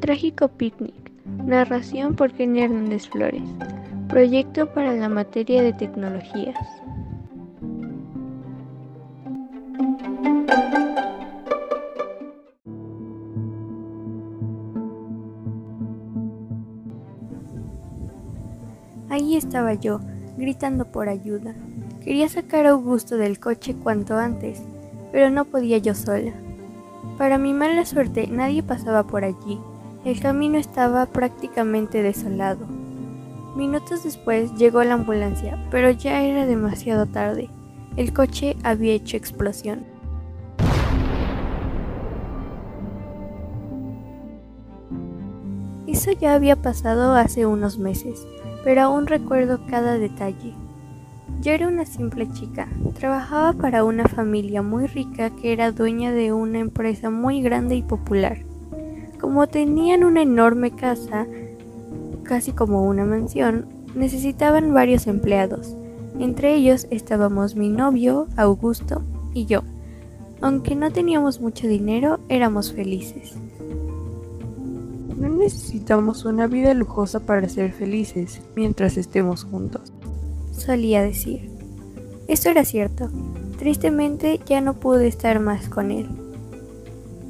Trágico picnic. Narración por Kenny Hernández Flores. Proyecto para la materia de tecnologías. Ahí estaba yo, gritando por ayuda. Quería sacar a Augusto del coche cuanto antes, pero no podía yo sola. Para mi mala suerte nadie pasaba por allí. El camino estaba prácticamente desolado. Minutos después llegó la ambulancia, pero ya era demasiado tarde. El coche había hecho explosión. Eso ya había pasado hace unos meses, pero aún recuerdo cada detalle. Yo era una simple chica, trabajaba para una familia muy rica que era dueña de una empresa muy grande y popular. Como tenían una enorme casa, casi como una mansión, necesitaban varios empleados. Entre ellos estábamos mi novio, Augusto, y yo. Aunque no teníamos mucho dinero, éramos felices. No necesitamos una vida lujosa para ser felices mientras estemos juntos solía decir. Esto era cierto. Tristemente ya no pude estar más con él.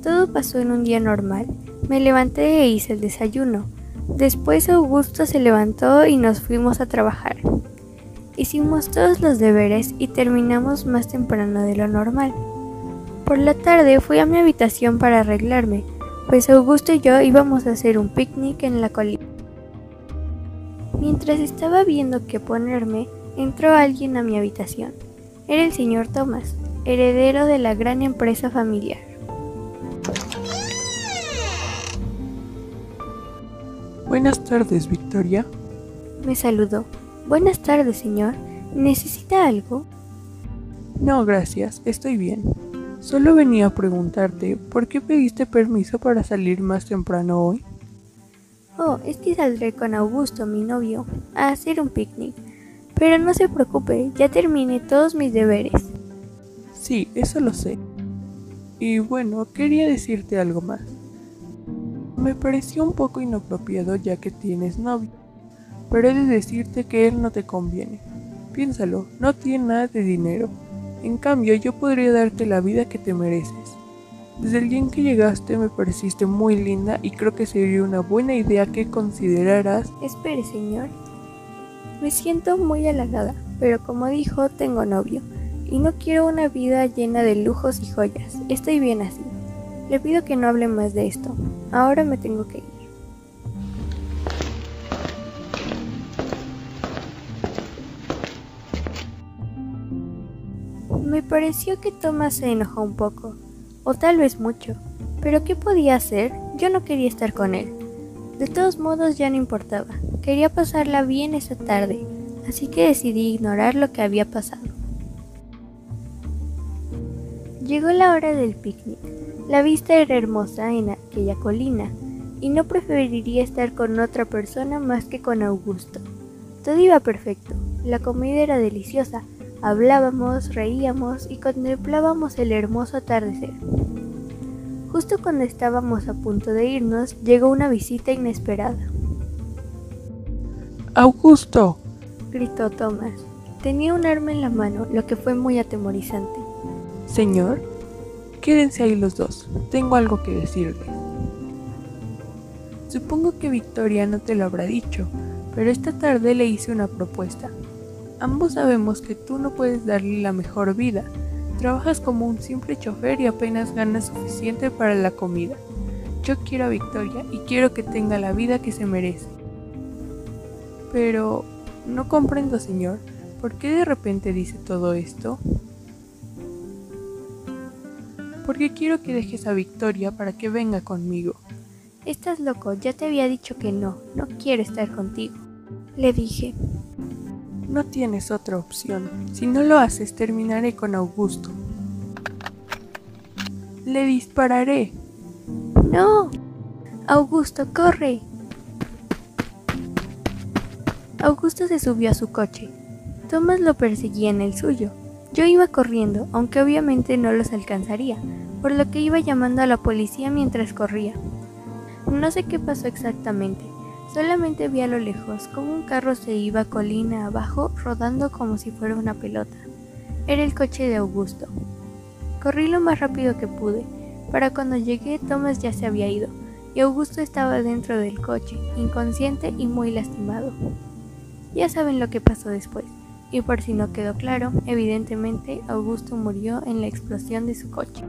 Todo pasó en un día normal. Me levanté e hice el desayuno. Después Augusto se levantó y nos fuimos a trabajar. Hicimos todos los deberes y terminamos más temprano de lo normal. Por la tarde fui a mi habitación para arreglarme, pues Augusto y yo íbamos a hacer un picnic en la colina. Mientras estaba viendo qué ponerme, entró alguien a mi habitación. Era el señor Thomas, heredero de la gran empresa familiar. Buenas tardes, Victoria. Me saludó. Buenas tardes, señor. ¿Necesita algo? No, gracias. Estoy bien. Solo venía a preguntarte, ¿por qué pediste permiso para salir más temprano hoy? Oh, es que saldré con Augusto, mi novio, a hacer un picnic. Pero no se preocupe, ya terminé todos mis deberes. Sí, eso lo sé. Y bueno, quería decirte algo más. Me pareció un poco inapropiado ya que tienes novio, pero he de decirte que él no te conviene. Piénsalo, no tiene nada de dinero. En cambio, yo podría darte la vida que te mereces. Desde el día en que llegaste me pareciste muy linda y creo que sería una buena idea que consideraras... Espere, señor. Me siento muy halagada, pero como dijo, tengo novio y no quiero una vida llena de lujos y joyas. Estoy bien así. Le pido que no hable más de esto. Ahora me tengo que ir. Me pareció que Thomas se enojó un poco, o tal vez mucho, pero ¿qué podía hacer? Yo no quería estar con él. De todos modos ya no importaba, quería pasarla bien esa tarde, así que decidí ignorar lo que había pasado. Llegó la hora del picnic. La vista era hermosa en aquella colina, y no preferiría estar con otra persona más que con Augusto. Todo iba perfecto, la comida era deliciosa, hablábamos, reíamos y contemplábamos el hermoso atardecer. Justo cuando estábamos a punto de irnos, llegó una visita inesperada. Augusto, gritó Thomas. Tenía un arma en la mano, lo que fue muy atemorizante. Señor, quédense ahí los dos. Tengo algo que decirles. Supongo que Victoria no te lo habrá dicho, pero esta tarde le hice una propuesta. Ambos sabemos que tú no puedes darle la mejor vida, Trabajas como un simple chofer y apenas ganas suficiente para la comida. Yo quiero a Victoria y quiero que tenga la vida que se merece. Pero no comprendo, señor, ¿por qué de repente dice todo esto? Porque quiero que dejes a Victoria para que venga conmigo. Estás loco, ya te había dicho que no, no quiero estar contigo. Le dije, no tienes otra opción. Si no lo haces, terminaré con Augusto. Le dispararé. No. Augusto, corre. Augusto se subió a su coche. Thomas lo perseguía en el suyo. Yo iba corriendo, aunque obviamente no los alcanzaría, por lo que iba llamando a la policía mientras corría. No sé qué pasó exactamente, solamente vi a lo lejos cómo un carro se iba colina abajo rodando como si fuera una pelota. Era el coche de Augusto. Corrí lo más rápido que pude. Para cuando llegué, Thomas ya se había ido y Augusto estaba dentro del coche, inconsciente y muy lastimado. Ya saben lo que pasó después, y por si no quedó claro, evidentemente Augusto murió en la explosión de su coche.